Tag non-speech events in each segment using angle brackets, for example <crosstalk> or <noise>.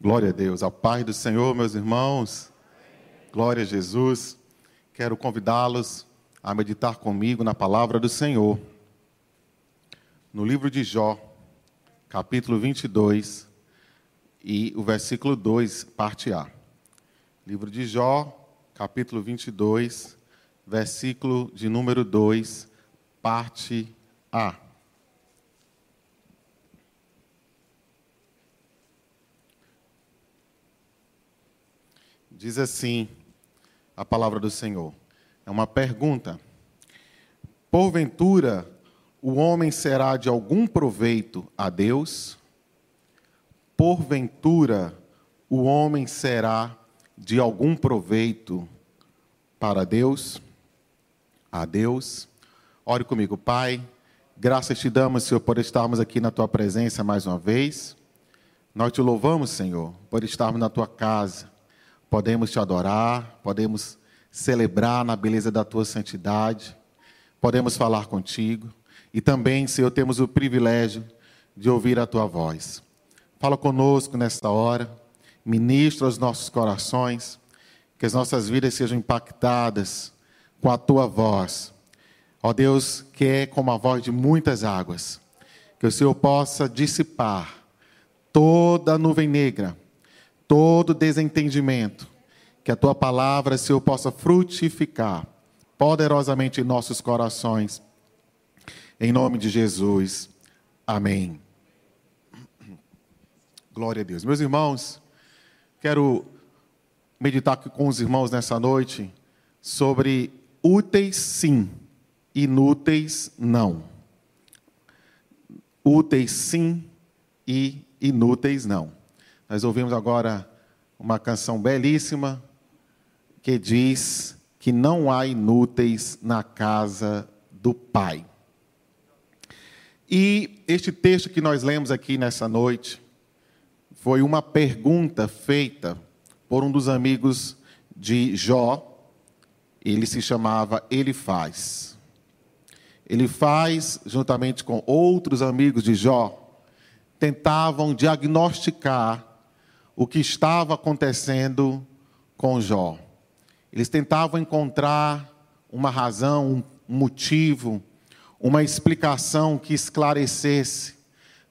Glória a Deus. A paz do Senhor, meus irmãos. Glória a Jesus. Quero convidá-los a meditar comigo na palavra do Senhor. No livro de Jó, capítulo 22 e o versículo 2, parte A. Livro de Jó, capítulo 22, versículo de número 2, parte A. Diz assim a palavra do Senhor. É uma pergunta. Porventura, o homem será de algum proveito a Deus? Porventura, o homem será de algum proveito para Deus? A Deus. Ore comigo, Pai. Graças te damos, Senhor, por estarmos aqui na tua presença mais uma vez. Nós te louvamos, Senhor, por estarmos na tua casa podemos te adorar, podemos celebrar na beleza da tua santidade, podemos falar contigo e também, Senhor, temos o privilégio de ouvir a tua voz. Fala conosco nesta hora, ministra os nossos corações, que as nossas vidas sejam impactadas com a tua voz. Ó Deus, que é como a voz de muitas águas, que o Senhor possa dissipar toda a nuvem negra todo desentendimento, que a tua palavra, Senhor, possa frutificar poderosamente em nossos corações. Em nome de Jesus. Amém. Glória a Deus. Meus irmãos, quero meditar com os irmãos nessa noite sobre úteis sim, inúteis não. Úteis sim e inúteis não. Nós ouvimos agora uma canção belíssima que diz que não há inúteis na casa do Pai. E este texto que nós lemos aqui nessa noite foi uma pergunta feita por um dos amigos de Jó. Ele se chamava Ele Faz. Ele faz, juntamente com outros amigos de Jó, tentavam diagnosticar o que estava acontecendo com Jó. Eles tentavam encontrar uma razão, um motivo, uma explicação que esclarecesse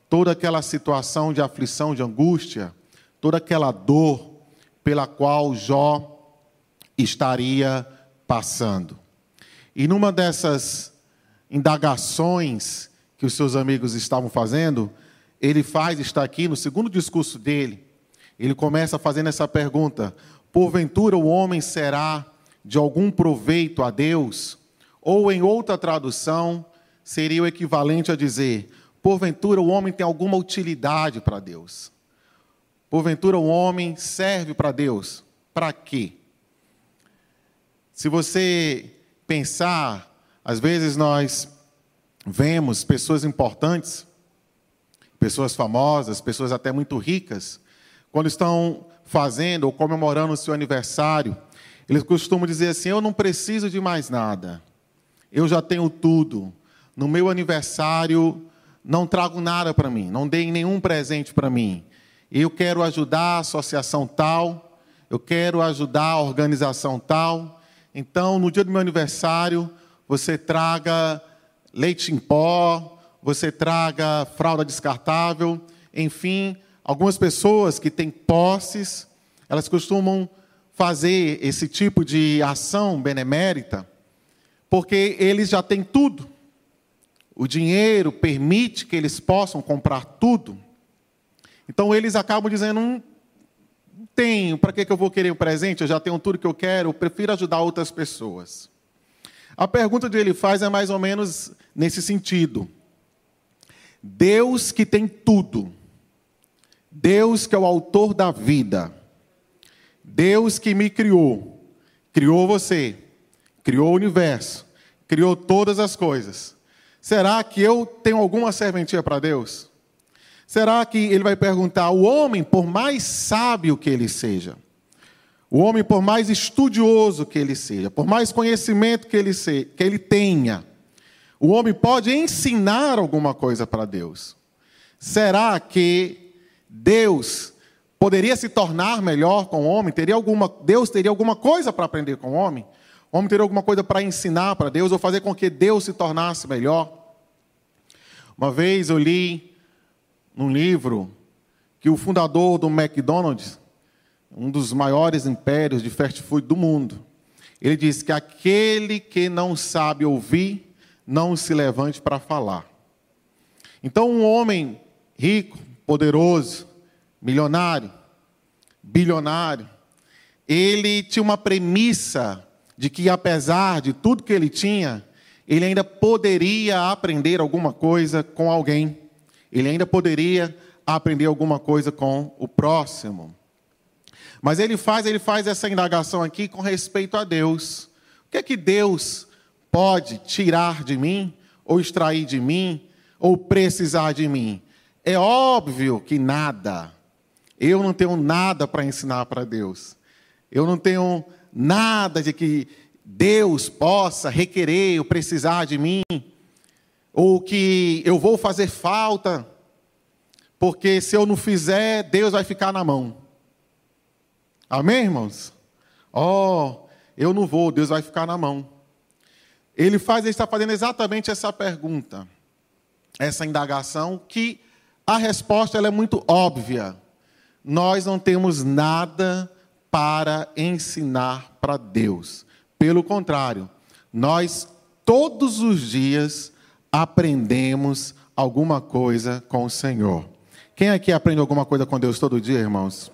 toda aquela situação de aflição, de angústia, toda aquela dor pela qual Jó estaria passando. E numa dessas indagações que os seus amigos estavam fazendo, ele faz, está aqui no segundo discurso dele, ele começa fazendo essa pergunta: porventura o homem será de algum proveito a Deus? Ou em outra tradução, seria o equivalente a dizer: porventura o homem tem alguma utilidade para Deus? Porventura o homem serve para Deus? Para quê? Se você pensar, às vezes nós vemos pessoas importantes, pessoas famosas, pessoas até muito ricas, quando estão fazendo ou comemorando o seu aniversário, eles costumam dizer assim: Eu não preciso de mais nada, eu já tenho tudo. No meu aniversário, não trago nada para mim, não dei nenhum presente para mim. Eu quero ajudar a associação tal, eu quero ajudar a organização tal. Então, no dia do meu aniversário, você traga leite em pó, você traga fralda descartável, enfim, Algumas pessoas que têm posses, elas costumam fazer esse tipo de ação benemérita, porque eles já têm tudo. O dinheiro permite que eles possam comprar tudo. Então eles acabam dizendo: não tenho, para que eu vou querer um presente? Eu já tenho tudo que eu quero, eu prefiro ajudar outras pessoas. A pergunta que ele faz é mais ou menos nesse sentido. Deus que tem tudo, Deus que é o autor da vida, Deus que me criou, criou você, criou o universo, criou todas as coisas. Será que eu tenho alguma serventia para Deus? Será que ele vai perguntar: o homem, por mais sábio que ele seja, o homem, por mais estudioso que ele seja, por mais conhecimento que ele, se, que ele tenha, o homem pode ensinar alguma coisa para Deus? Será que Deus poderia se tornar melhor com o homem? Teria alguma, Deus teria alguma coisa para aprender com o homem? O homem teria alguma coisa para ensinar para Deus ou fazer com que Deus se tornasse melhor? Uma vez eu li num livro que o fundador do McDonald's, um dos maiores impérios de fast food do mundo, ele disse que aquele que não sabe ouvir, não se levante para falar. Então, um homem rico, poderoso, milionário, bilionário, ele tinha uma premissa de que, apesar de tudo que ele tinha, ele ainda poderia aprender alguma coisa com alguém, ele ainda poderia aprender alguma coisa com o próximo. Mas ele faz, ele faz essa indagação aqui com respeito a Deus. O que é que Deus pode tirar de mim, ou extrair de mim, ou precisar de mim? É óbvio que nada. Eu não tenho nada para ensinar para Deus. Eu não tenho nada de que Deus possa requerer ou precisar de mim, ou que eu vou fazer falta, porque se eu não fizer, Deus vai ficar na mão. Amém, irmãos? Oh, eu não vou, Deus vai ficar na mão. Ele faz, ele está fazendo exatamente essa pergunta, essa indagação, que a resposta ela é muito óbvia. Nós não temos nada para ensinar para Deus. Pelo contrário, nós todos os dias aprendemos alguma coisa com o Senhor. Quem aqui aprende alguma coisa com Deus todo dia, irmãos?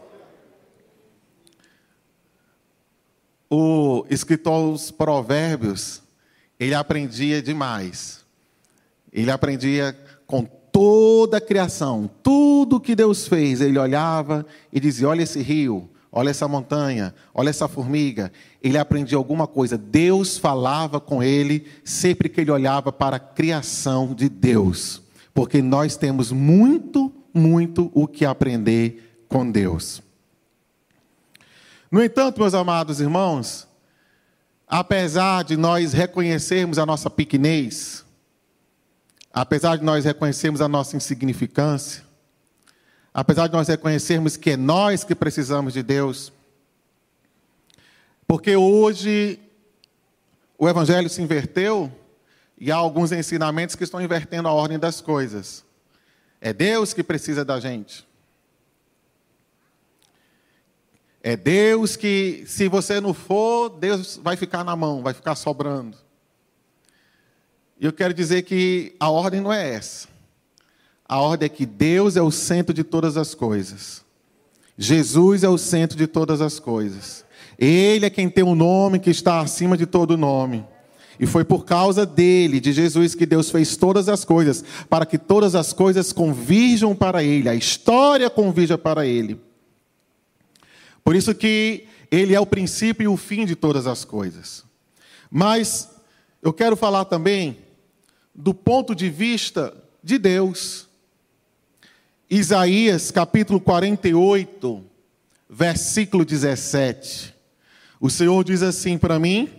o escritor dos Provérbios, ele aprendia demais. Ele aprendia com toda a criação, tudo que Deus fez, ele olhava e dizia: Olha esse rio, olha essa montanha, olha essa formiga. Ele aprendia alguma coisa. Deus falava com ele sempre que ele olhava para a criação de Deus, porque nós temos muito, muito o que aprender com Deus. No entanto, meus amados irmãos, apesar de nós reconhecermos a nossa pequenez, apesar de nós reconhecermos a nossa insignificância, apesar de nós reconhecermos que é nós que precisamos de Deus, porque hoje o Evangelho se inverteu e há alguns ensinamentos que estão invertendo a ordem das coisas. É Deus que precisa da gente. É Deus que, se você não for, Deus vai ficar na mão, vai ficar sobrando. E eu quero dizer que a ordem não é essa. A ordem é que Deus é o centro de todas as coisas. Jesus é o centro de todas as coisas. Ele é quem tem o um nome que está acima de todo nome. E foi por causa dele, de Jesus, que Deus fez todas as coisas, para que todas as coisas convirjam para ele, a história convirja para ele. Por isso que ele é o princípio e o fim de todas as coisas. Mas eu quero falar também do ponto de vista de Deus. Isaías capítulo 48, versículo 17. O Senhor diz assim para mim,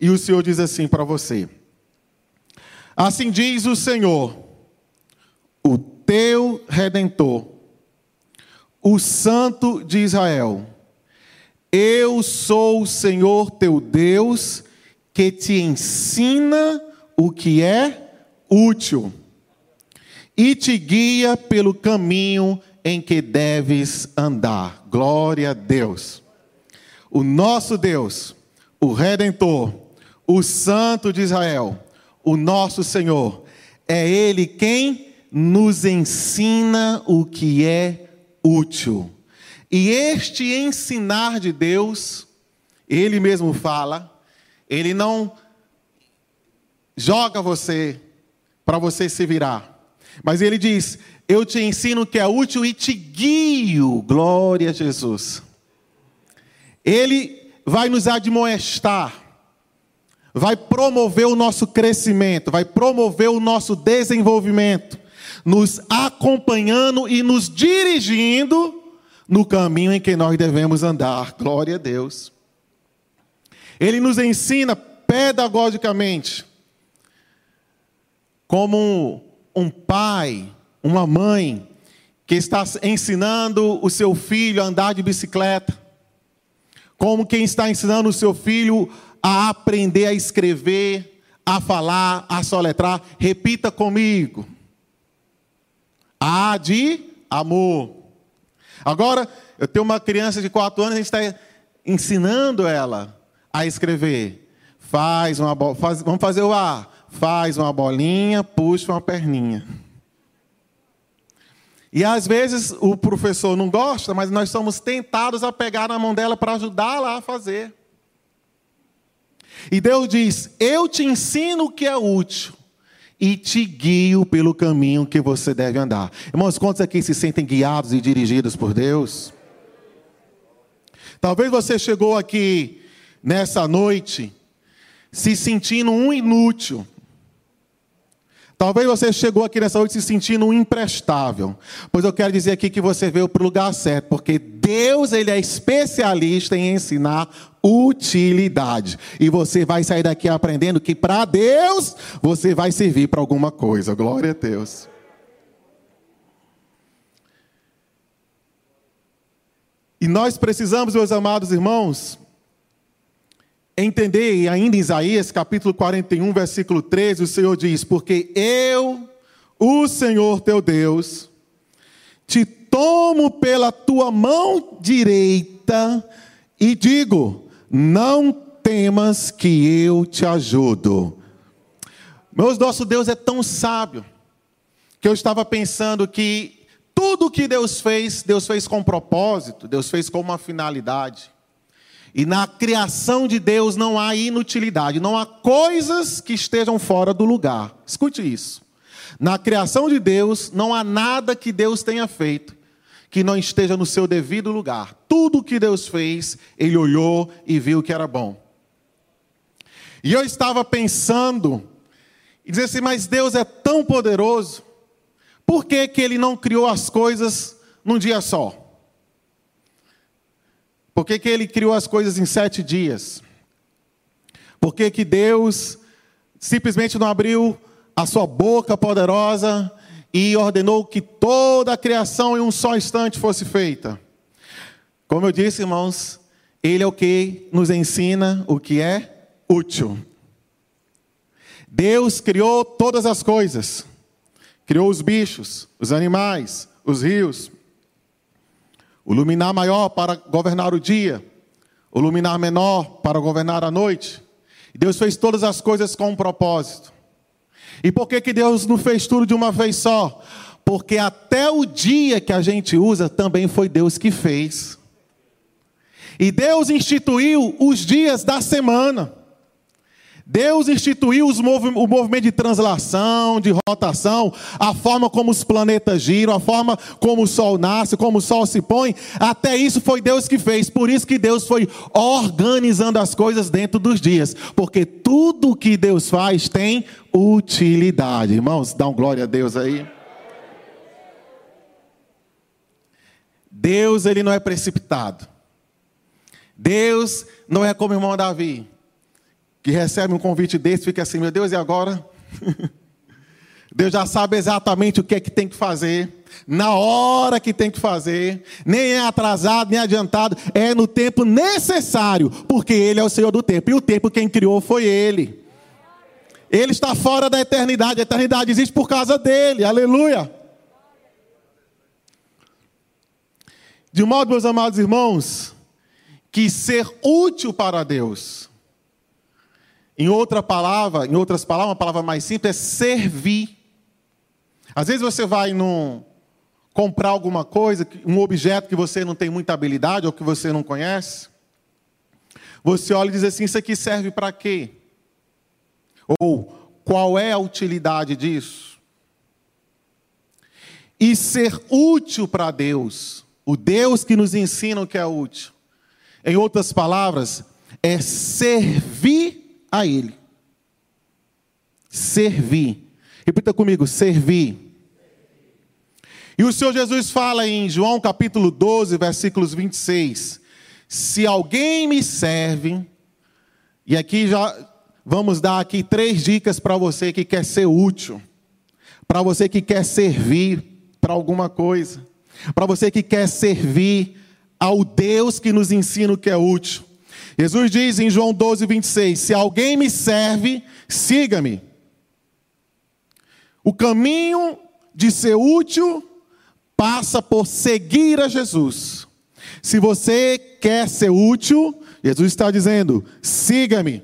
e o Senhor diz assim para você: Assim diz o Senhor, o teu redentor o Santo de Israel: Eu sou o Senhor teu Deus, que te ensina o que é útil e te guia pelo caminho em que deves andar. Glória a Deus. O nosso Deus, o Redentor, o Santo de Israel, o nosso Senhor, é Ele quem nos ensina o que é útil. E este ensinar de Deus, ele mesmo fala, ele não joga você para você se virar. Mas ele diz: Eu te ensino o que é útil e te guio. Glória a Jesus. Ele vai nos admoestar, vai promover o nosso crescimento, vai promover o nosso desenvolvimento nos acompanhando e nos dirigindo no caminho em que nós devemos andar. Glória a Deus. Ele nos ensina pedagogicamente, como um, pai, uma mãe, que está ensinando o seu filho a andar de bicicleta, como quem está ensinando o seu filho a aprender a escrever, a falar, a soletrar. Repita comigo. A de amor. Agora, eu tenho uma criança de 4 anos, a gente está ensinando ela a escrever. Faz uma faz, vamos fazer o A. Faz uma bolinha, puxa uma perninha. E às vezes o professor não gosta, mas nós somos tentados a pegar na mão dela para ajudá-la a fazer. E Deus diz: Eu te ensino o que é útil e te guio pelo caminho que você deve andar. Irmãos, quantos aqui se sentem guiados e dirigidos por Deus? Talvez você chegou aqui nessa noite se sentindo um inútil, Talvez você chegou aqui nessa noite se sentindo imprestável. Pois eu quero dizer aqui que você veio para o lugar certo, porque Deus ele é especialista em ensinar utilidade. E você vai sair daqui aprendendo que para Deus você vai servir para alguma coisa. Glória a Deus. E nós precisamos, meus amados irmãos, entender, e ainda em Isaías capítulo 41, versículo 13, o Senhor diz: Porque eu, o Senhor teu Deus, te tomo pela tua mão direita e digo: Não temas que eu te ajudo. Meus, nosso Deus é tão sábio que eu estava pensando que tudo que Deus fez, Deus fez com propósito, Deus fez com uma finalidade. E na criação de Deus não há inutilidade, não há coisas que estejam fora do lugar. Escute isso. Na criação de Deus não há nada que Deus tenha feito que não esteja no seu devido lugar. Tudo que Deus fez, ele olhou e viu que era bom. E eu estava pensando e dizer assim, mas Deus é tão poderoso, por que, que ele não criou as coisas num dia só? Por que, que ele criou as coisas em sete dias? Por que, que Deus simplesmente não abriu a sua boca poderosa e ordenou que toda a criação em um só instante fosse feita? Como eu disse, irmãos, Ele é o que nos ensina o que é útil. Deus criou todas as coisas, criou os bichos, os animais, os rios, o luminar maior para governar o dia, o luminar menor para governar a noite. Deus fez todas as coisas com um propósito. E por que, que Deus não fez tudo de uma vez só? Porque até o dia que a gente usa também foi Deus que fez. E Deus instituiu os dias da semana. Deus instituiu o movimento de translação, de rotação, a forma como os planetas giram, a forma como o Sol nasce, como o Sol se põe. Até isso foi Deus que fez. Por isso que Deus foi organizando as coisas dentro dos dias. Porque tudo que Deus faz tem utilidade. Irmãos, um glória a Deus aí. Deus, ele não é precipitado. Deus não é como o irmão Davi que recebe um convite desse, fica assim, meu Deus, e agora? <laughs> Deus já sabe exatamente o que é que tem que fazer, na hora que tem que fazer, nem é atrasado, nem adiantado, é no tempo necessário, porque Ele é o Senhor do tempo, e o tempo quem criou foi Ele. Ele está fora da eternidade, a eternidade existe por causa dele, aleluia. De modo, meus amados irmãos, que ser útil para Deus em outra palavra, em outras palavras, uma palavra mais simples é servir. Às vezes você vai num, comprar alguma coisa, um objeto que você não tem muita habilidade ou que você não conhece. Você olha e diz assim: Isso aqui serve para quê? Ou qual é a utilidade disso? E ser útil para Deus, o Deus que nos ensina o que é útil. Em outras palavras, é servir a Ele. Servir. Repita comigo: servir. E o Senhor Jesus fala em João capítulo 12, versículos 26. Se alguém me serve, e aqui já vamos dar aqui três dicas para você que quer ser útil, para você que quer servir para alguma coisa. para você que quer servir ao Deus que nos ensina o que é útil. Jesus diz em João 12, 26: Se alguém me serve, siga-me. O caminho de ser útil passa por seguir a Jesus. Se você quer ser útil, Jesus está dizendo: siga-me.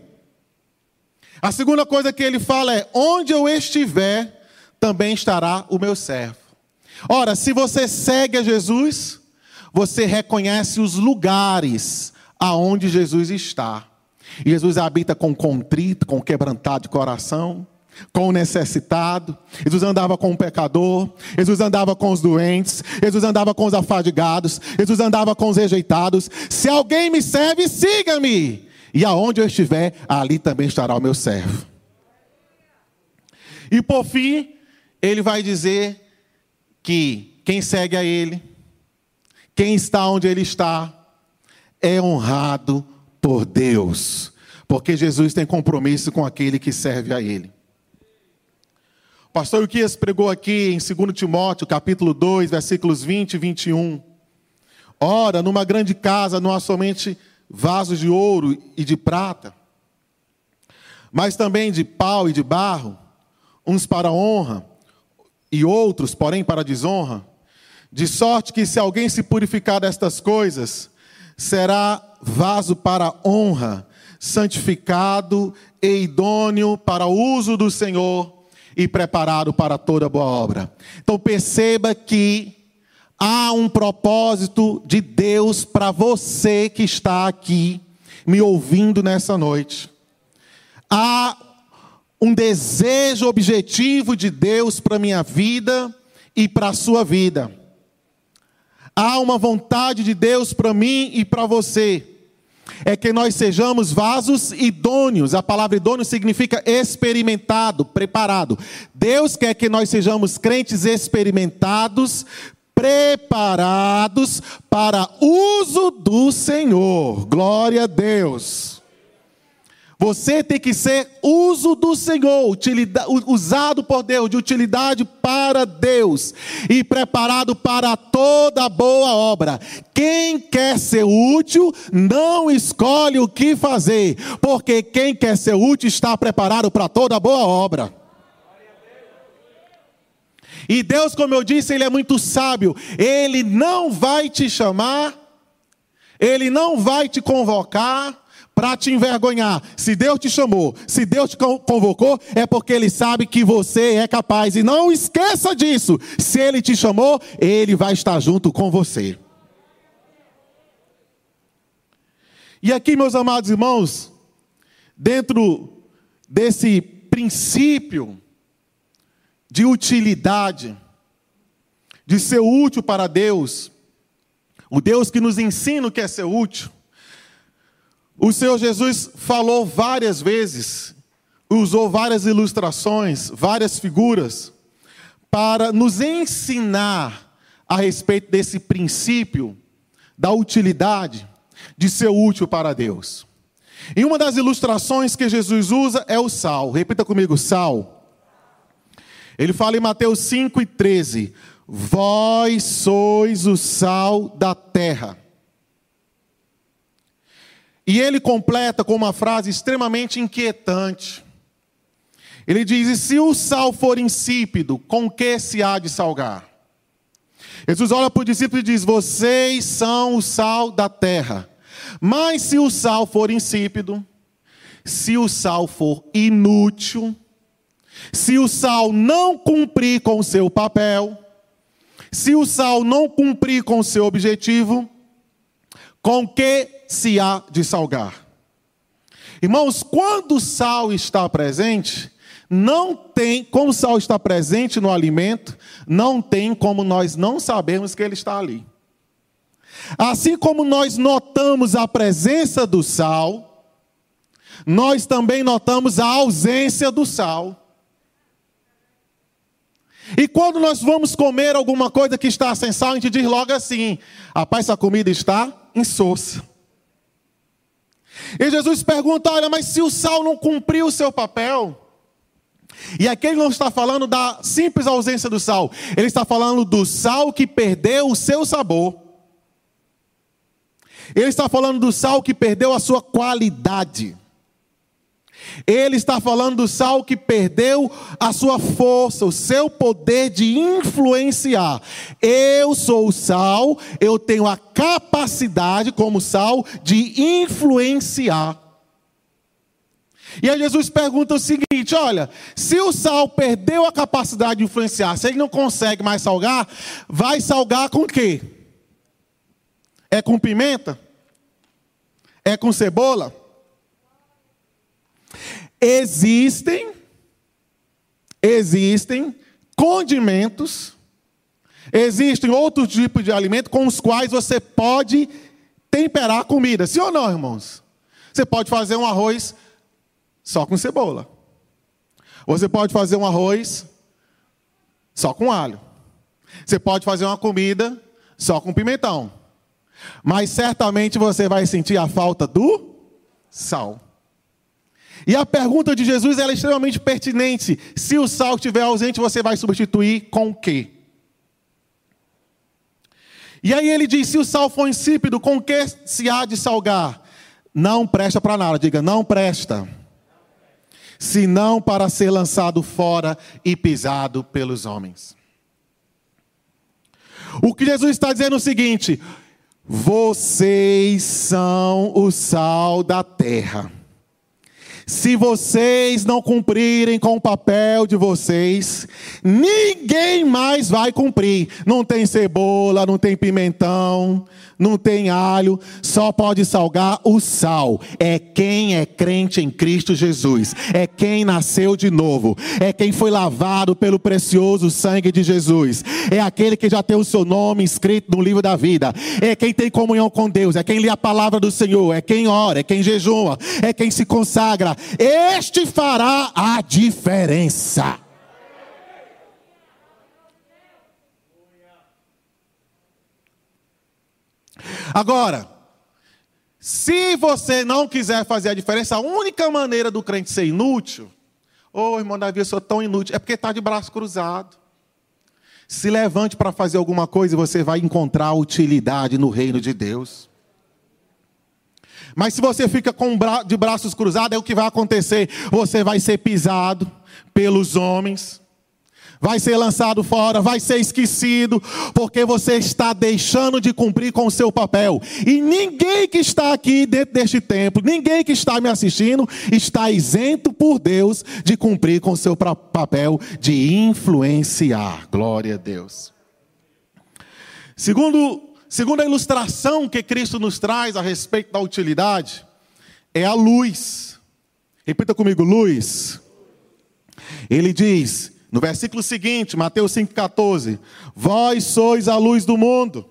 A segunda coisa que ele fala é: onde eu estiver, também estará o meu servo. Ora, se você segue a Jesus, você reconhece os lugares aonde Jesus está. E Jesus habita com contrito, com quebrantado de coração, com necessitado. Jesus andava com o pecador. Jesus andava com os doentes. Jesus andava com os afadigados. Jesus andava com os rejeitados. Se alguém me serve, siga-me. E aonde eu estiver, ali também estará o meu servo. E por fim, ele vai dizer que quem segue a ele, quem está onde ele está, é honrado por Deus, porque Jesus tem compromisso com aquele que serve a ele. O pastor Uquias pregou aqui em 2 Timóteo, capítulo 2, versículos 20 e 21. Ora, numa grande casa não há somente vasos de ouro e de prata, mas também de pau e de barro, uns para honra e outros, porém, para desonra. De sorte que, se alguém se purificar destas coisas, será vaso para honra, santificado e idôneo para o uso do Senhor e preparado para toda boa obra. Então perceba que há um propósito de Deus para você que está aqui me ouvindo nessa noite. Há um desejo objetivo de Deus para minha vida e para a sua vida. Há uma vontade de Deus para mim e para você. É que nós sejamos vasos idôneos. A palavra idôneo significa experimentado, preparado. Deus quer que nós sejamos crentes experimentados, preparados para uso do Senhor. Glória a Deus. Você tem que ser uso do Senhor, usado por Deus, de utilidade para Deus e preparado para toda boa obra. Quem quer ser útil, não escolhe o que fazer, porque quem quer ser útil está preparado para toda boa obra. E Deus, como eu disse, Ele é muito sábio, Ele não vai te chamar, Ele não vai te convocar para te envergonhar. Se Deus te chamou, se Deus te convocou, é porque Ele sabe que você é capaz. E não esqueça disso. Se Ele te chamou, Ele vai estar junto com você. E aqui, meus amados irmãos, dentro desse princípio de utilidade, de ser útil para Deus, o Deus que nos ensina o que é ser útil, o Senhor Jesus falou várias vezes, usou várias ilustrações, várias figuras, para nos ensinar a respeito desse princípio da utilidade de ser útil para Deus. E uma das ilustrações que Jesus usa é o sal. Repita comigo, sal. Ele fala em Mateus 5 e 13: Vós sois o sal da terra. E ele completa com uma frase extremamente inquietante. Ele diz: E se o sal for insípido, com que se há de salgar? Jesus olha para o discípulo e diz: Vocês são o sal da terra. Mas se o sal for insípido, se o sal for inútil, se o sal não cumprir com o seu papel, se o sal não cumprir com o seu objetivo, com que se há de salgar. Irmãos, quando o sal está presente, não tem, como o sal está presente no alimento, não tem como nós não sabemos que ele está ali. Assim como nós notamos a presença do sal, nós também notamos a ausência do sal. E quando nós vamos comer alguma coisa que está sem sal, a gente diz logo assim: rapaz, essa comida está insossa. E Jesus pergunta: olha, mas se o sal não cumpriu o seu papel, E aqui ele não está falando da simples ausência do sal, ele está falando do sal que perdeu o seu sabor. Ele está falando do sal que perdeu a sua qualidade. Ele está falando do sal que perdeu a sua força, o seu poder de influenciar. Eu sou o sal, eu tenho a capacidade, como sal, de influenciar. E aí Jesus pergunta o seguinte: olha, se o sal perdeu a capacidade de influenciar, se ele não consegue mais salgar, vai salgar com o quê? É com pimenta? É com cebola? Existem, existem condimentos, existem outros tipos de alimento com os quais você pode temperar a comida. Sim ou não, irmãos? Você pode fazer um arroz só com cebola. Você pode fazer um arroz só com alho. Você pode fazer uma comida só com pimentão. Mas certamente você vai sentir a falta do sal. E a pergunta de Jesus é extremamente pertinente. Se o sal estiver ausente, você vai substituir com o quê? E aí ele diz: se o sal for insípido, com que se há de salgar? Não presta para nada, diga, não presta. Senão para ser lançado fora e pisado pelos homens. O que Jesus está dizendo é o seguinte: vocês são o sal da terra. Se vocês não cumprirem com o papel de vocês, ninguém mais vai cumprir. Não tem cebola, não tem pimentão, não tem alho, só pode salgar o sal. É quem é crente em Cristo Jesus, é quem nasceu de novo, é quem foi lavado pelo precioso sangue de Jesus, é aquele que já tem o seu nome escrito no livro da vida, é quem tem comunhão com Deus, é quem lê a palavra do Senhor, é quem ora, é quem jejuma, é quem se consagra. Este fará a diferença. Agora, se você não quiser fazer a diferença, a única maneira do crente ser inútil, ô oh, irmão Davi, eu sou tão inútil, é porque está de braço cruzado. Se levante para fazer alguma coisa e você vai encontrar utilidade no reino de Deus. Mas se você fica de braços cruzados, é o que vai acontecer. Você vai ser pisado pelos homens vai ser lançado fora, vai ser esquecido, porque você está deixando de cumprir com o seu papel. E ninguém que está aqui dentro deste templo, ninguém que está me assistindo, está isento por Deus de cumprir com o seu papel de influenciar. Glória a Deus. Segundo, segundo a ilustração que Cristo nos traz a respeito da utilidade, é a luz. Repita comigo, luz. Ele diz: no versículo seguinte, Mateus 5,14: Vós sois a luz do mundo,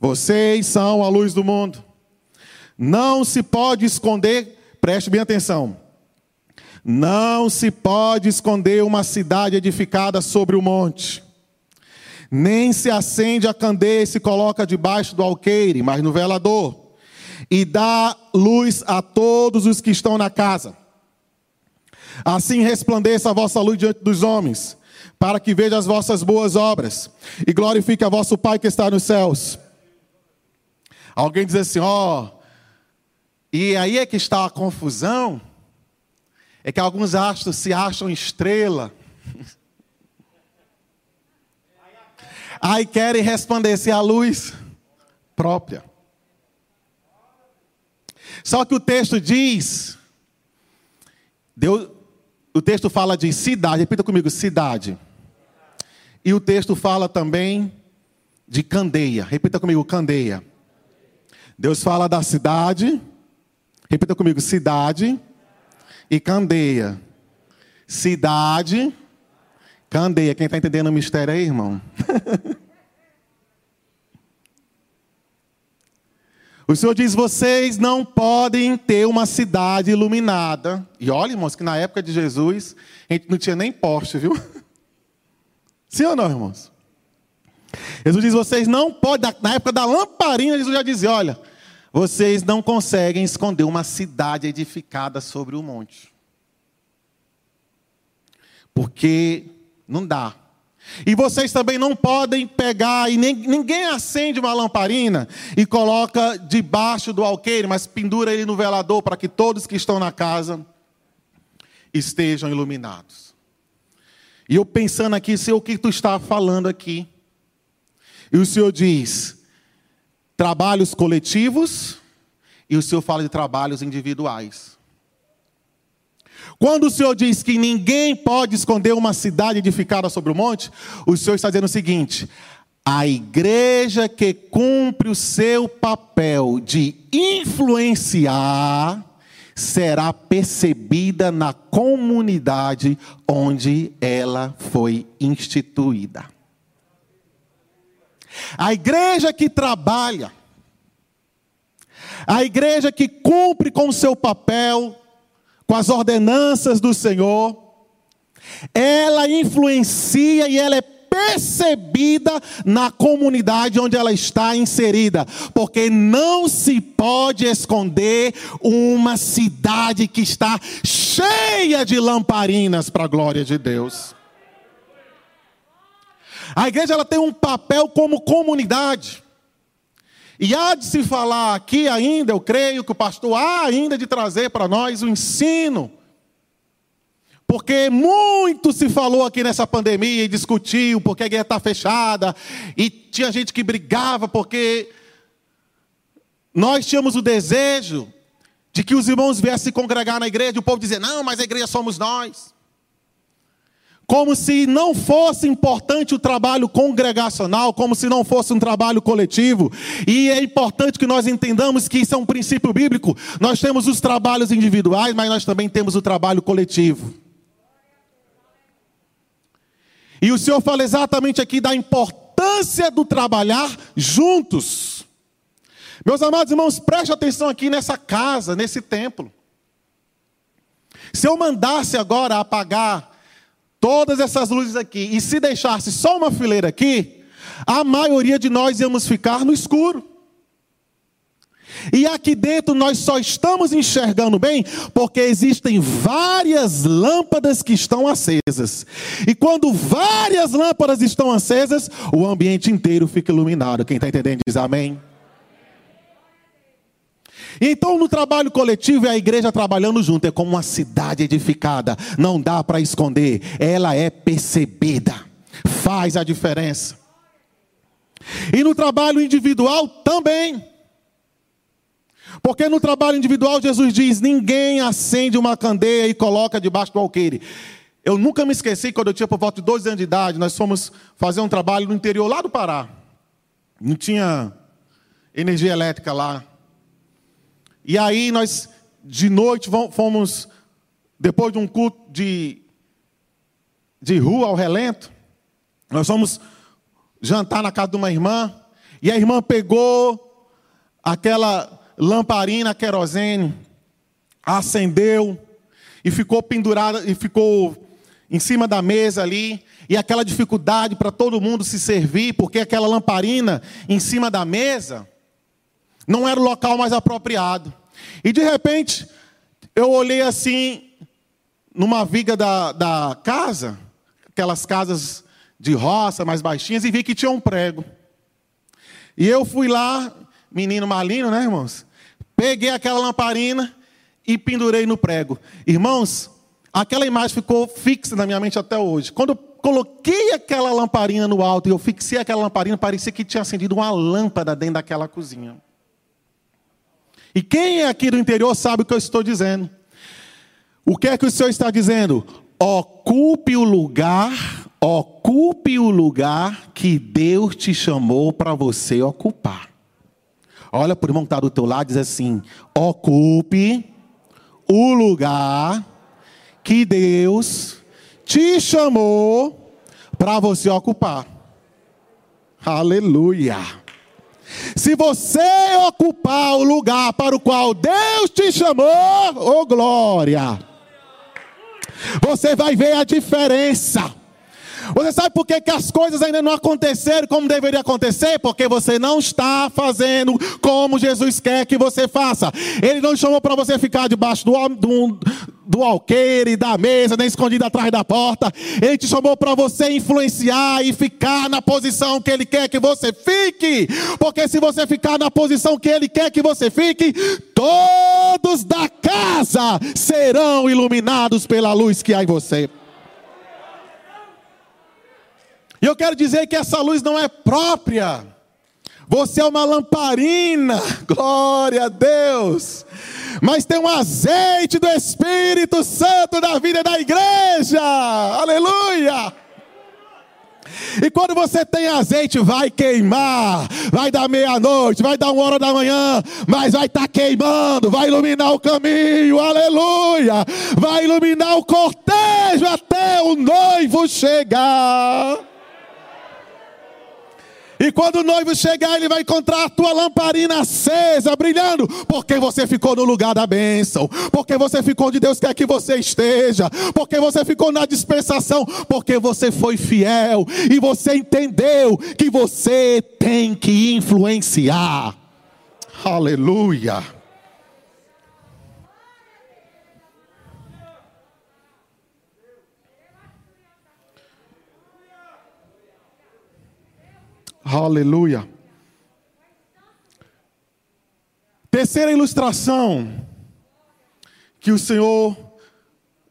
vocês são a luz do mundo. Não se pode esconder, preste bem atenção. Não se pode esconder uma cidade edificada sobre o monte. Nem se acende a candeia e se coloca debaixo do alqueire, mas no velador, e dá luz a todos os que estão na casa. Assim resplandeça a vossa luz diante dos homens, para que vejam as vossas boas obras e glorifique a vosso Pai que está nos céus. Alguém diz assim, ó, oh, e aí é que está a confusão, é que alguns astros se acham estrela. <laughs> Aí querem resplandecer a luz própria. Só que o texto diz, Deus, o texto fala de cidade, repita comigo, cidade. E o texto fala também de candeia. Repita comigo, candeia. Deus fala da cidade. Repita comigo, cidade e candeia. Cidade, candeia. Quem está entendendo o mistério aí, irmão? <laughs> O Senhor diz: vocês não podem ter uma cidade iluminada. E olha, irmãos, que na época de Jesus, a gente não tinha nem poste, viu? <laughs> Sim ou não, irmãos? Jesus diz: vocês não podem, na época da lamparina, Jesus já dizia: olha, vocês não conseguem esconder uma cidade edificada sobre o monte. Porque não dá. E vocês também não podem pegar, e nem, ninguém acende uma lamparina e coloca debaixo do alqueire, mas pendura ele no velador para que todos que estão na casa estejam iluminados. E eu pensando aqui, Senhor, o que tu está falando aqui? E o Senhor diz: trabalhos coletivos, e o Senhor fala de trabalhos individuais. Quando o Senhor diz que ninguém pode esconder uma cidade edificada sobre o monte, o Senhor está dizendo o seguinte: a igreja que cumpre o seu papel de influenciar será percebida na comunidade onde ela foi instituída. A igreja que trabalha, a igreja que cumpre com o seu papel, com as ordenanças do Senhor, ela influencia e ela é percebida na comunidade onde ela está inserida, porque não se pode esconder uma cidade que está cheia de lamparinas para a glória de Deus. A igreja ela tem um papel como comunidade. E há de se falar aqui ainda, eu creio que o pastor há ainda de trazer para nós o ensino. Porque muito se falou aqui nessa pandemia e discutiu porque a igreja está fechada, e tinha gente que brigava porque nós tínhamos o desejo de que os irmãos viessem se congregar na igreja, e o povo dizia: não, mas a igreja somos nós como se não fosse importante o trabalho congregacional, como se não fosse um trabalho coletivo. E é importante que nós entendamos que isso é um princípio bíblico. Nós temos os trabalhos individuais, mas nós também temos o trabalho coletivo. E o Senhor fala exatamente aqui da importância do trabalhar juntos. Meus amados irmãos, preste atenção aqui nessa casa, nesse templo. Se eu mandasse agora apagar todas essas luzes aqui, e se deixasse só uma fileira aqui, a maioria de nós íamos ficar no escuro. E aqui dentro nós só estamos enxergando bem porque existem várias lâmpadas que estão acesas. E quando várias lâmpadas estão acesas, o ambiente inteiro fica iluminado. Quem está entendendo diz amém. Então, no trabalho coletivo, é a igreja trabalhando junto, é como uma cidade edificada, não dá para esconder, ela é percebida, faz a diferença. E no trabalho individual também. Porque no trabalho individual, Jesus diz: ninguém acende uma candeia e coloca debaixo do alqueire. Eu nunca me esqueci, quando eu tinha por volta de 12 anos de idade, nós fomos fazer um trabalho no interior lá do Pará. Não tinha energia elétrica lá. E aí nós, de noite, fomos, depois de um culto de, de rua ao relento, nós fomos jantar na casa de uma irmã, e a irmã pegou aquela lamparina querosene, acendeu e ficou pendurada e ficou em cima da mesa ali, e aquela dificuldade para todo mundo se servir, porque aquela lamparina em cima da mesa não era o local mais apropriado. E de repente, eu olhei assim, numa viga da, da casa, aquelas casas de roça mais baixinhas, e vi que tinha um prego. E eu fui lá, menino malino, né, irmãos? Peguei aquela lamparina e pendurei no prego. Irmãos, aquela imagem ficou fixa na minha mente até hoje. Quando eu coloquei aquela lamparina no alto e eu fixei aquela lamparina, parecia que tinha acendido uma lâmpada dentro daquela cozinha. E quem é aqui do interior sabe o que eu estou dizendo. O que é que o Senhor está dizendo? Ocupe o lugar, ocupe o lugar que Deus te chamou para você ocupar. Olha para o irmão que está do teu lado e diz assim: ocupe o lugar que Deus te chamou para você ocupar. Aleluia. Se você ocupar o lugar para o qual Deus te chamou, ô oh glória, você vai ver a diferença. Você sabe por que, que as coisas ainda não aconteceram como deveria acontecer? Porque você não está fazendo como Jesus quer que você faça. Ele não chamou para você ficar debaixo do, do, do alqueire, da mesa, nem escondido atrás da porta. Ele te chamou para você influenciar e ficar na posição que Ele quer que você fique. Porque se você ficar na posição que Ele quer que você fique, todos da casa serão iluminados pela luz que há em você. E eu quero dizer que essa luz não é própria. Você é uma lamparina, <laughs> glória a Deus. Mas tem um azeite do Espírito Santo na vida da igreja, aleluia. E quando você tem azeite, vai queimar, vai dar meia-noite, vai dar uma hora da manhã, mas vai estar tá queimando, vai iluminar o caminho, aleluia, vai iluminar o cortejo até o noivo chegar. E quando o noivo chegar, ele vai encontrar a tua lamparina acesa, brilhando, porque você ficou no lugar da bênção, porque você ficou onde Deus quer que você esteja, porque você ficou na dispensação, porque você foi fiel e você entendeu que você tem que influenciar. Aleluia. Aleluia. Terceira ilustração que o Senhor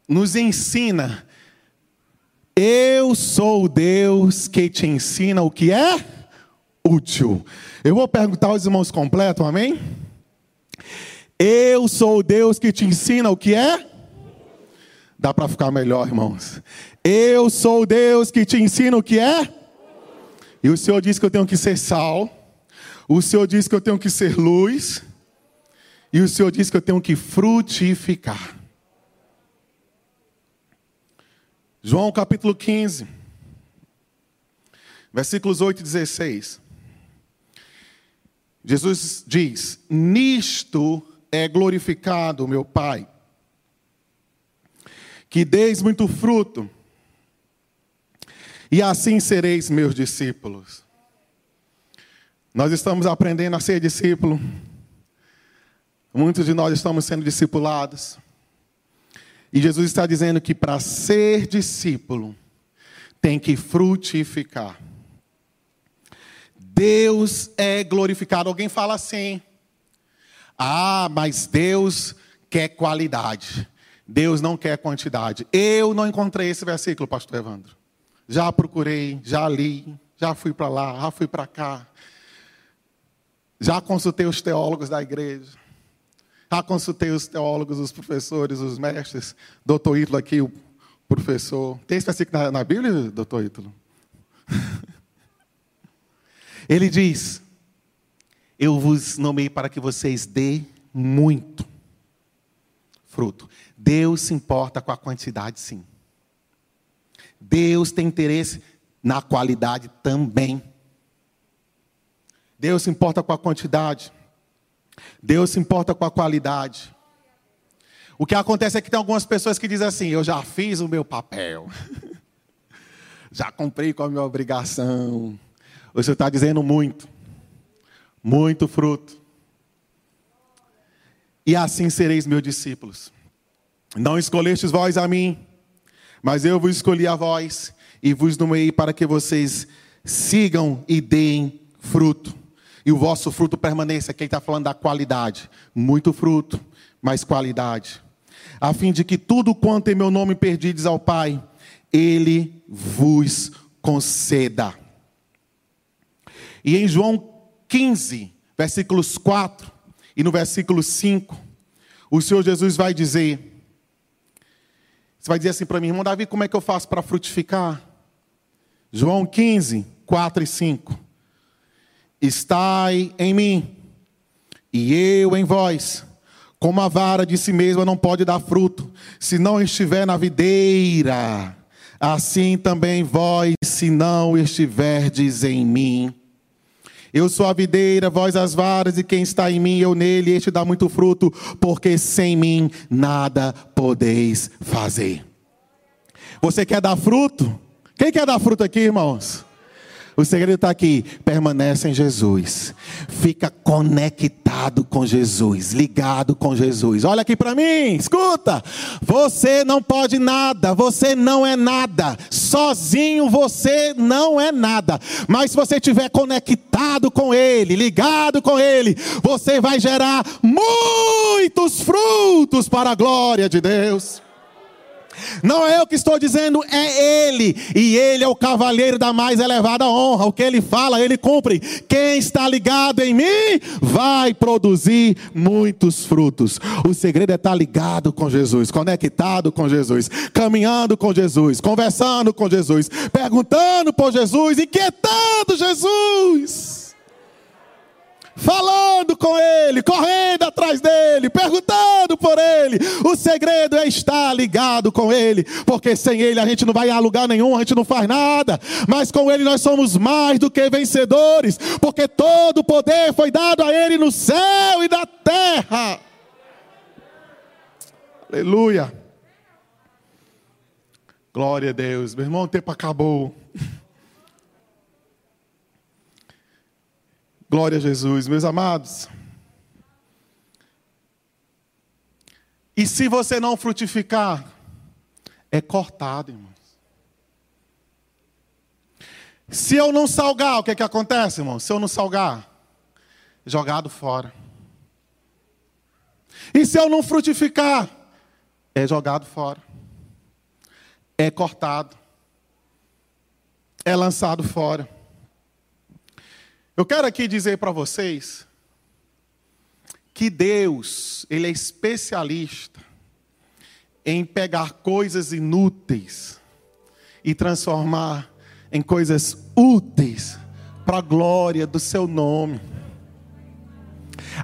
nos ensina. Eu sou o Deus que te ensina o que é útil. Eu vou perguntar aos irmãos completos, amém? Eu sou o Deus que te ensina o que é? Dá para ficar melhor, irmãos. Eu sou o Deus que te ensina o que é? E o Senhor diz que eu tenho que ser sal. O Senhor diz que eu tenho que ser luz. E o Senhor diz que eu tenho que frutificar. João capítulo 15, versículos 8 e 16. Jesus diz: Nisto é glorificado meu Pai, que deis muito fruto e assim sereis meus discípulos. Nós estamos aprendendo a ser discípulo. Muitos de nós estamos sendo discipulados. E Jesus está dizendo que para ser discípulo, tem que frutificar. Deus é glorificado. Alguém fala assim: ah, mas Deus quer qualidade. Deus não quer quantidade. Eu não encontrei esse versículo, Pastor Evandro. Já procurei, já li, já fui para lá, já fui para cá. Já consultei os teólogos da igreja. Já consultei os teólogos, os professores, os mestres. Doutor Ítalo aqui, o professor. Tem esse versículo na, na Bíblia, doutor Ítalo? <laughs> Ele diz: Eu vos nomei para que vocês dê muito fruto. Deus se importa com a quantidade, sim. Deus tem interesse na qualidade também. Deus se importa com a quantidade. Deus se importa com a qualidade. O que acontece é que tem algumas pessoas que dizem assim: Eu já fiz o meu papel, <laughs> já cumpri com a minha obrigação. O Senhor está dizendo muito, muito fruto. E assim sereis meus discípulos. Não escolhestes vós a mim, mas eu vos escolhi a vós e vos nomeei para que vocês sigam e deem fruto. E o vosso fruto permaneça. Quem está falando da qualidade. Muito fruto, mais qualidade. A fim de que tudo quanto em meu nome perdides ao Pai, Ele vos conceda. E em João 15, versículos 4 e no versículo 5, o Senhor Jesus vai dizer: você vai dizer assim para mim, irmão Davi, como é que eu faço para frutificar? João 15, 4 e 5. Estai em mim, e eu em vós. Como a vara de si mesma não pode dar fruto, se não estiver na videira, assim também vós, se não estiverdes em mim. Eu sou a videira, vós as varas, e quem está em mim, eu nele, este dá muito fruto, porque sem mim nada podeis fazer. Você quer dar fruto? Quem quer dar fruto aqui, irmãos? O segredo está aqui. Permanece em Jesus. Fica conectado com Jesus, ligado com Jesus. Olha aqui para mim, escuta. Você não pode nada, você não é nada. Sozinho você não é nada. Mas se você estiver conectado com Ele, ligado com Ele, você vai gerar muitos frutos para a glória de Deus. Não é eu que estou dizendo, é Ele. E Ele é o cavaleiro da mais elevada honra. O que Ele fala, Ele cumpre. Quem está ligado em mim vai produzir muitos frutos. O segredo é estar ligado com Jesus, conectado com Jesus, caminhando com Jesus, conversando com Jesus, perguntando por Jesus, inquietando Jesus falando com ele, correndo atrás dele, perguntando por ele. O segredo é estar ligado com ele, porque sem ele a gente não vai a lugar nenhum, a gente não faz nada. Mas com ele nós somos mais do que vencedores, porque todo o poder foi dado a ele no céu e na terra. Aleluia. Glória a Deus. Meu irmão, o tempo acabou. Glória a Jesus, meus amados. E se você não frutificar, é cortado, irmãos. Se eu não salgar, o que, é que acontece, irmão? Se eu não salgar, jogado fora. E se eu não frutificar, é jogado fora. É cortado. É lançado fora. Eu quero aqui dizer para vocês que Deus, ele é especialista em pegar coisas inúteis e transformar em coisas úteis para a glória do seu nome.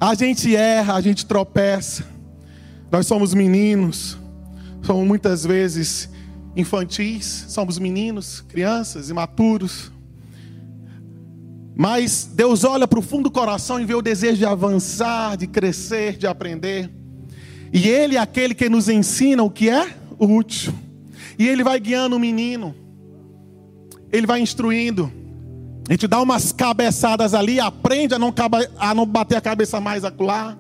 A gente erra, a gente tropeça. Nós somos meninos, somos muitas vezes infantis, somos meninos, crianças, imaturos. Mas Deus olha para o fundo do coração e vê o desejo de avançar, de crescer, de aprender. E Ele é aquele que nos ensina o que é útil. E Ele vai guiando o menino. Ele vai instruindo. A gente dá umas cabeçadas ali, aprende a não, a não bater a cabeça mais acolá.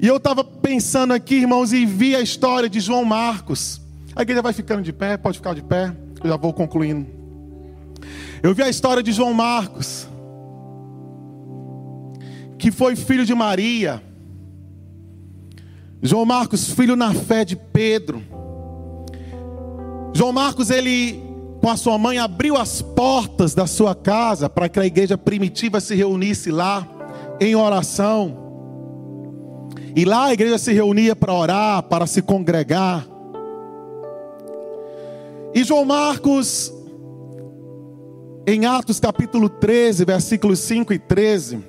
E eu estava pensando aqui, irmãos, e vi a história de João Marcos. A igreja vai ficando de pé, pode ficar de pé. Eu já vou concluindo. Eu vi a história de João Marcos, que foi filho de Maria. João Marcos, filho na fé de Pedro. João Marcos, ele, com a sua mãe, abriu as portas da sua casa para que a igreja primitiva se reunisse lá em oração. E lá a igreja se reunia para orar, para se congregar. E João Marcos, em Atos capítulo 13, versículos 5 e 13,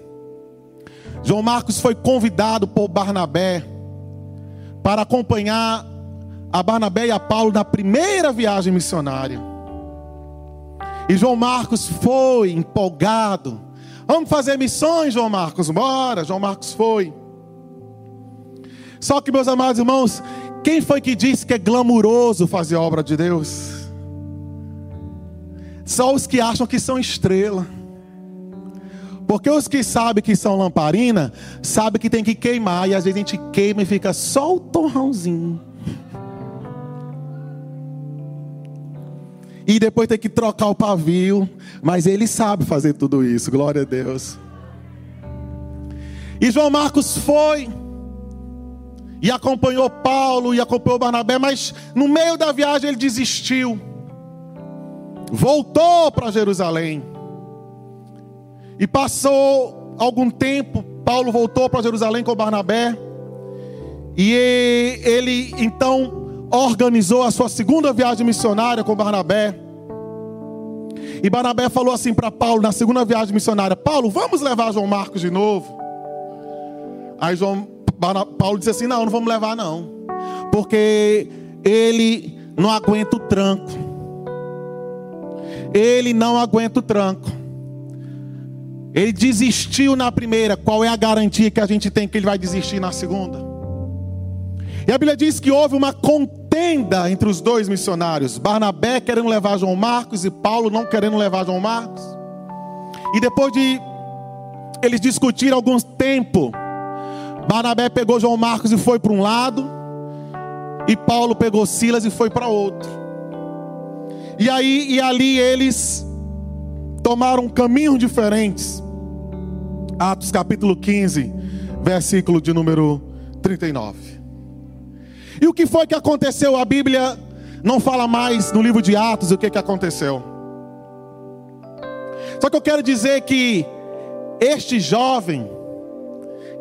João Marcos foi convidado por Barnabé para acompanhar a Barnabé e a Paulo na primeira viagem missionária. E João Marcos foi empolgado. Vamos fazer missões, João Marcos? Bora, João Marcos foi. Só que, meus amados irmãos, quem foi que disse que é glamuroso fazer a obra de Deus? Só os que acham que são estrela. Porque os que sabem que são lamparina, sabem que tem que queimar. E às vezes a gente queima e fica só o torrãozinho. E depois tem que trocar o pavio. Mas ele sabe fazer tudo isso. Glória a Deus. E João Marcos foi. E acompanhou Paulo e acompanhou Barnabé. Mas no meio da viagem ele desistiu voltou para Jerusalém. E passou algum tempo, Paulo voltou para Jerusalém com Barnabé. E ele então organizou a sua segunda viagem missionária com Barnabé. E Barnabé falou assim para Paulo na segunda viagem missionária: Paulo, vamos levar João Marcos de novo. Aí João, Paulo disse assim: Não, não vamos levar, não, porque ele não aguenta o tranco ele não aguenta o tranco. Ele desistiu na primeira, qual é a garantia que a gente tem que ele vai desistir na segunda? E a Bíblia diz que houve uma contenda entre os dois missionários, Barnabé querendo levar João Marcos e Paulo não querendo levar João Marcos. E depois de eles discutirem algum tempo, Barnabé pegou João Marcos e foi para um lado, e Paulo pegou Silas e foi para outro. E aí e ali eles tomaram caminhos diferentes. Atos capítulo 15, versículo de número 39. E o que foi que aconteceu? A Bíblia não fala mais no livro de Atos o que, que aconteceu. Só que eu quero dizer que este jovem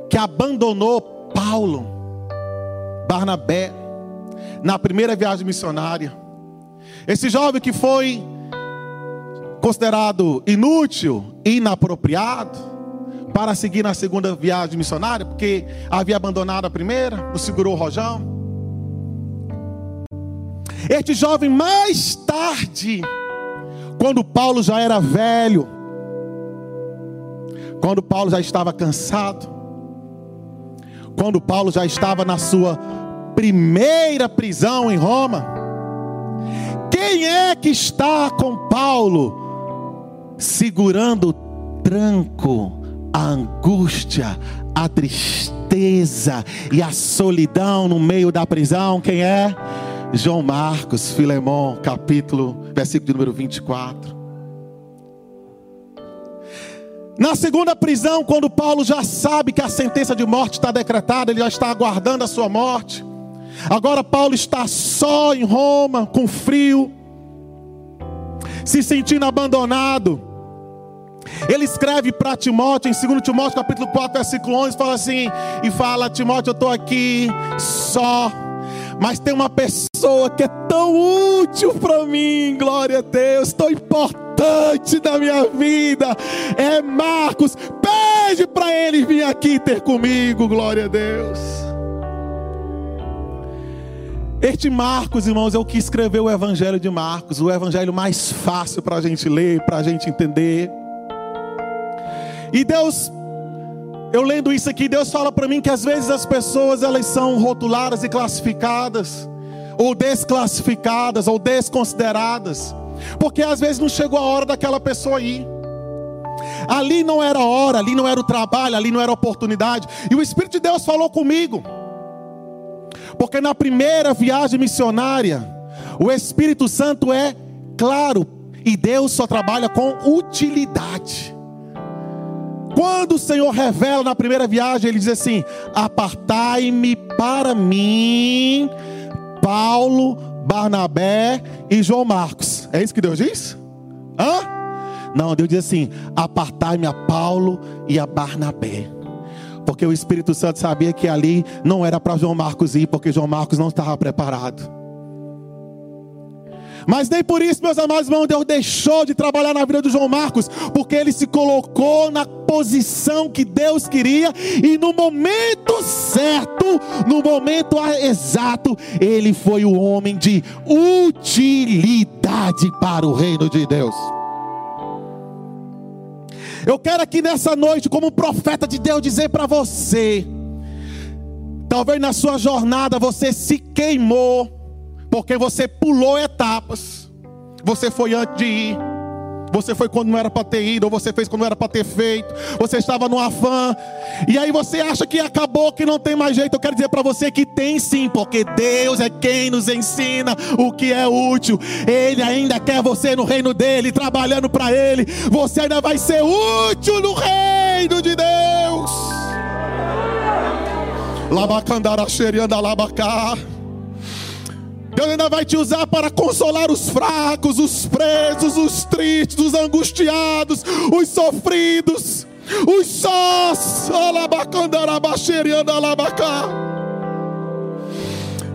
que abandonou Paulo, Barnabé, na primeira viagem missionária, esse jovem que foi considerado inútil, inapropriado, para seguir na segunda viagem missionária, porque havia abandonado a primeira, não segurou o rojão. Este jovem, mais tarde, quando Paulo já era velho, quando Paulo já estava cansado, quando Paulo já estava na sua primeira prisão em Roma, quem é que está com Paulo segurando o tranco, a angústia, a tristeza e a solidão no meio da prisão? Quem é? João Marcos, Filemão, capítulo, versículo de número 24. Na segunda prisão, quando Paulo já sabe que a sentença de morte está decretada, ele já está aguardando a sua morte. Agora Paulo está só em Roma, com frio, se sentindo abandonado. Ele escreve para Timóteo, em 2 Timóteo capítulo 4, versículo 11, fala assim, e fala, Timóteo, eu estou aqui só, mas tem uma pessoa que é tão útil para mim, glória a Deus, tão importante na minha vida, é Marcos. Pede para ele vir aqui ter comigo, glória a Deus. Este Marcos, irmãos, é o que escreveu o Evangelho de Marcos, o Evangelho mais fácil para a gente ler, para a gente entender. E Deus eu lendo isso aqui, Deus fala para mim que às vezes as pessoas elas são rotuladas e classificadas, ou desclassificadas, ou desconsideradas, porque às vezes não chegou a hora daquela pessoa ir. Ali não era hora, ali não era o trabalho, ali não era a oportunidade. E o Espírito de Deus falou comigo. Porque na primeira viagem missionária, o Espírito Santo é claro, e Deus só trabalha com utilidade. Quando o Senhor revela na primeira viagem, ele diz assim: Apartai-me para mim, Paulo, Barnabé e João Marcos. É isso que Deus diz? Hã? Não, Deus diz assim: Apartai-me a Paulo e a Barnabé. Porque o Espírito Santo sabia que ali não era para João Marcos ir, porque João Marcos não estava preparado. Mas nem por isso, meus amados irmãos, Deus deixou de trabalhar na vida do João Marcos, porque ele se colocou na posição que Deus queria e no momento certo, no momento exato, ele foi o homem de utilidade para o reino de Deus. Eu quero aqui nessa noite, como profeta de Deus, dizer para você: talvez na sua jornada você se queimou porque você pulou etapas. Você foi antes de ir. Você foi quando não era para ter ido, ou você fez quando não era para ter feito. Você estava no afã. E aí você acha que acabou, que não tem mais jeito. Eu quero dizer para você que tem sim, porque Deus é quem nos ensina o que é útil. Ele ainda quer você no reino dele, trabalhando para ele. Você ainda vai ser útil no reino de Deus. Labacandara xerianda labacá. Deus ainda vai te usar para consolar os fracos, os presos, os tristes, os angustiados, os sofridos, os sós.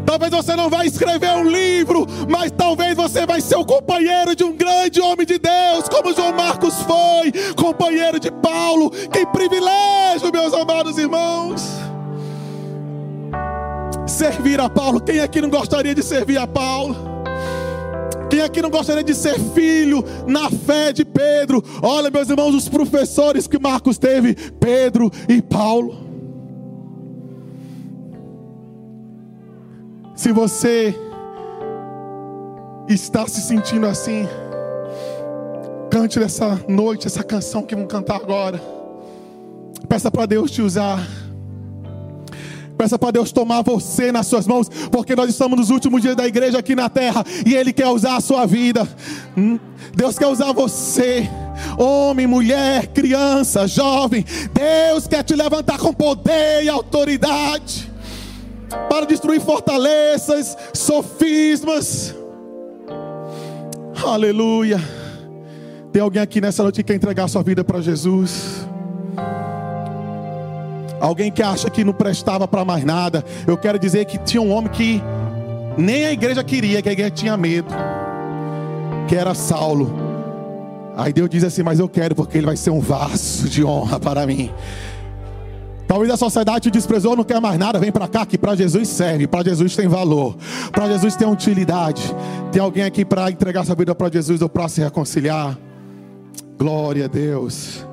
Talvez você não vai escrever um livro, mas talvez você vai ser o companheiro de um grande homem de Deus, como João Marcos foi, companheiro de Paulo. Que privilégio, meus amados irmãos servir a Paulo. Quem aqui não gostaria de servir a Paulo? Quem aqui não gostaria de ser filho na fé de Pedro? Olha, meus irmãos, os professores que Marcos teve, Pedro e Paulo. Se você está se sentindo assim, cante nessa noite essa canção que vamos cantar agora. Peça para Deus te usar. Peça para Deus tomar você nas suas mãos, porque nós estamos nos últimos dias da igreja aqui na terra e Ele quer usar a sua vida. Hum? Deus quer usar você, homem, mulher, criança, jovem. Deus quer te levantar com poder e autoridade para destruir fortalezas, sofismas. Aleluia. Tem alguém aqui nessa noite que quer entregar sua vida para Jesus? Alguém que acha que não prestava para mais nada. Eu quero dizer que tinha um homem que nem a igreja queria, que a igreja tinha medo. Que era Saulo. Aí Deus diz assim: Mas eu quero, porque ele vai ser um vaso de honra para mim. Talvez a sociedade te desprezou, não quer mais nada. Vem para cá que para Jesus serve, para Jesus tem valor, para Jesus tem utilidade. Tem alguém aqui para entregar sua vida para Jesus ou para se reconciliar? Glória a Deus.